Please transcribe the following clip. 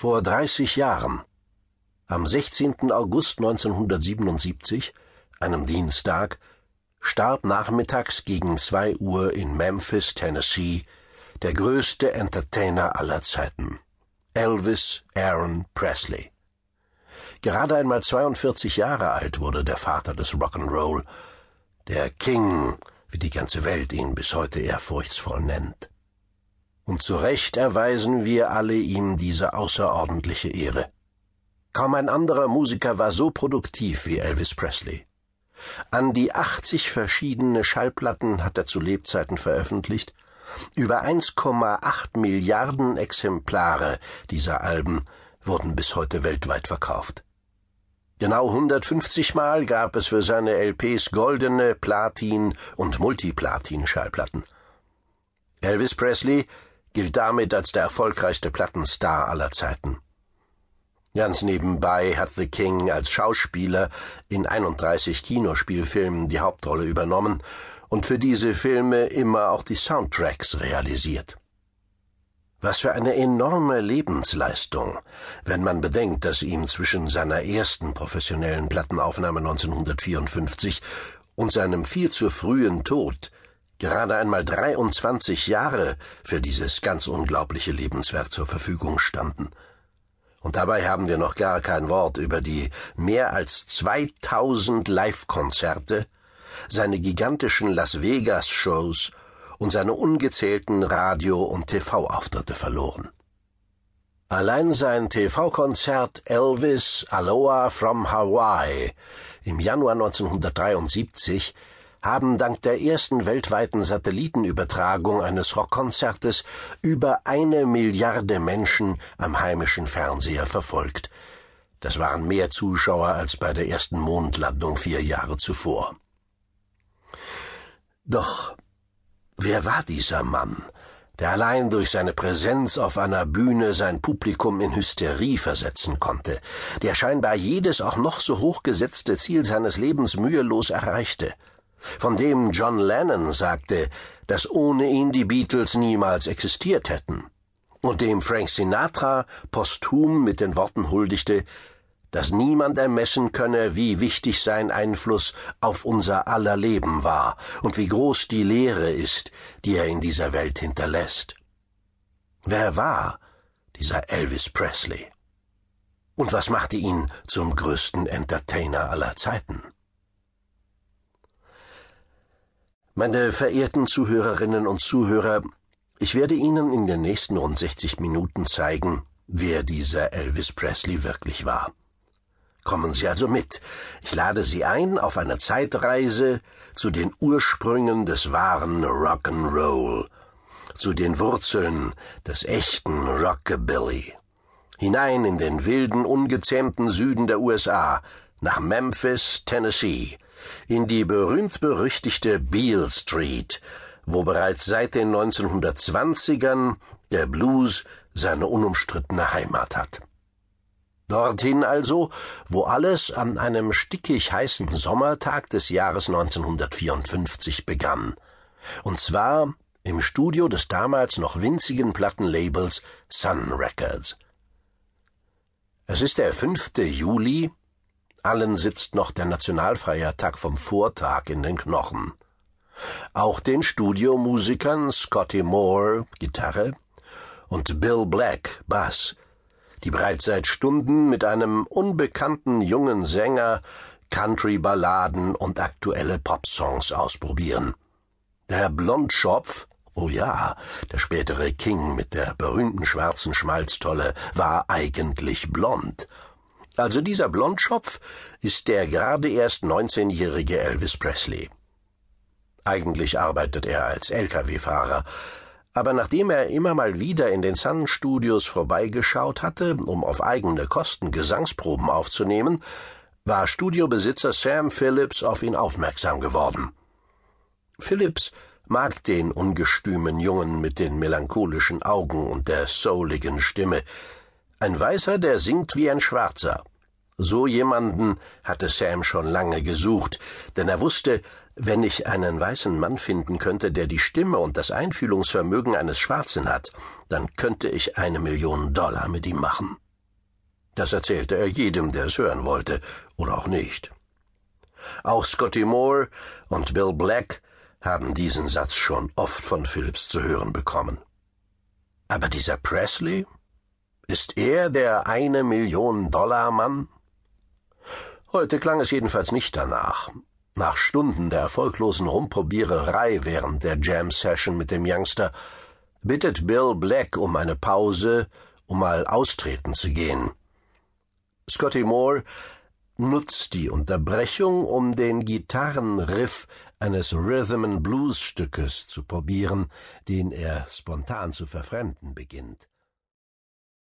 Vor 30 Jahren, am 16. August 1977, einem Dienstag, starb nachmittags gegen zwei Uhr in Memphis, Tennessee, der größte Entertainer aller Zeiten, Elvis Aaron Presley. Gerade einmal 42 Jahre alt wurde der Vater des Rock'n'Roll, der King, wie die ganze Welt ihn bis heute ehrfurchtsvoll nennt. Und zu Recht erweisen wir alle ihm diese außerordentliche Ehre. Kaum ein anderer Musiker war so produktiv wie Elvis Presley. An die 80 verschiedene Schallplatten hat er zu Lebzeiten veröffentlicht, über 1,8 Milliarden Exemplare dieser Alben wurden bis heute weltweit verkauft. Genau 150 Mal gab es für seine LPs goldene Platin- und Multiplatin-Schallplatten. Elvis Presley gilt damit als der erfolgreichste Plattenstar aller Zeiten. Ganz nebenbei hat The King als Schauspieler in 31 Kinospielfilmen die Hauptrolle übernommen und für diese Filme immer auch die Soundtracks realisiert. Was für eine enorme Lebensleistung, wenn man bedenkt, dass ihm zwischen seiner ersten professionellen Plattenaufnahme 1954 und seinem viel zu frühen Tod gerade einmal 23 Jahre für dieses ganz unglaubliche Lebenswerk zur Verfügung standen. Und dabei haben wir noch gar kein Wort über die mehr als 2000 Live-Konzerte, seine gigantischen Las Vegas-Shows und seine ungezählten Radio- und TV-Auftritte verloren. Allein sein TV-Konzert Elvis Aloha from Hawaii im Januar 1973 haben dank der ersten weltweiten Satellitenübertragung eines Rockkonzertes über eine Milliarde Menschen am heimischen Fernseher verfolgt. Das waren mehr Zuschauer als bei der ersten Mondlandung vier Jahre zuvor. Doch Wer war dieser Mann, der allein durch seine Präsenz auf einer Bühne sein Publikum in Hysterie versetzen konnte, der scheinbar jedes auch noch so hochgesetzte Ziel seines Lebens mühelos erreichte, von dem John Lennon sagte, dass ohne ihn die Beatles niemals existiert hätten, und dem Frank Sinatra posthum mit den Worten huldigte, dass niemand ermessen könne, wie wichtig sein Einfluss auf unser aller Leben war und wie groß die Lehre ist, die er in dieser Welt hinterlässt. Wer war dieser Elvis Presley? Und was machte ihn zum größten Entertainer aller Zeiten? Meine verehrten Zuhörerinnen und Zuhörer, ich werde Ihnen in den nächsten rund 60 Minuten zeigen, wer dieser Elvis Presley wirklich war. Kommen Sie also mit. Ich lade Sie ein auf eine Zeitreise zu den Ursprüngen des wahren Rock'n'Roll, zu den Wurzeln des echten Rockabilly. Hinein in den wilden, ungezähmten Süden der USA, nach Memphis, Tennessee, in die berühmt-berüchtigte Beale Street, wo bereits seit den 1920ern der Blues seine unumstrittene Heimat hat. Dorthin also, wo alles an einem stickig heißen Sommertag des Jahres 1954 begann. Und zwar im Studio des damals noch winzigen Plattenlabels Sun Records. Es ist der 5. Juli, allen sitzt noch der Nationalfeiertag vom Vortag in den Knochen. Auch den Studiomusikern Scotty Moore, Gitarre, und Bill Black, Bass, die bereits seit Stunden mit einem unbekannten jungen Sänger Country-Balladen und aktuelle Popsongs ausprobieren. Der Blondschopf, oh ja, der spätere King mit der berühmten schwarzen Schmalztolle, war eigentlich blond. Also dieser Blondschopf ist der gerade erst 19-jährige Elvis Presley. Eigentlich arbeitet er als Lkw-Fahrer, aber nachdem er immer mal wieder in den Sun Studios vorbeigeschaut hatte, um auf eigene Kosten Gesangsproben aufzunehmen, war Studiobesitzer Sam Phillips auf ihn aufmerksam geworden. Phillips mag den ungestümen Jungen mit den melancholischen Augen und der souligen Stimme. Ein Weißer, der singt wie ein Schwarzer. So jemanden hatte Sam schon lange gesucht, denn er wusste, wenn ich einen weißen Mann finden könnte, der die Stimme und das Einfühlungsvermögen eines Schwarzen hat, dann könnte ich eine Million Dollar mit ihm machen. Das erzählte er jedem, der es hören wollte, oder auch nicht. Auch Scotty Moore und Bill Black haben diesen Satz schon oft von Phillips zu hören bekommen. Aber dieser Presley? Ist er der eine Million Dollar Mann? Heute klang es jedenfalls nicht danach. Nach Stunden der erfolglosen Rumprobiererei während der Jam-Session mit dem Youngster bittet Bill Black um eine Pause, um mal austreten zu gehen. Scotty Moore nutzt die Unterbrechung, um den Gitarrenriff eines Rhythm and Blues Stückes zu probieren, den er spontan zu verfremden beginnt.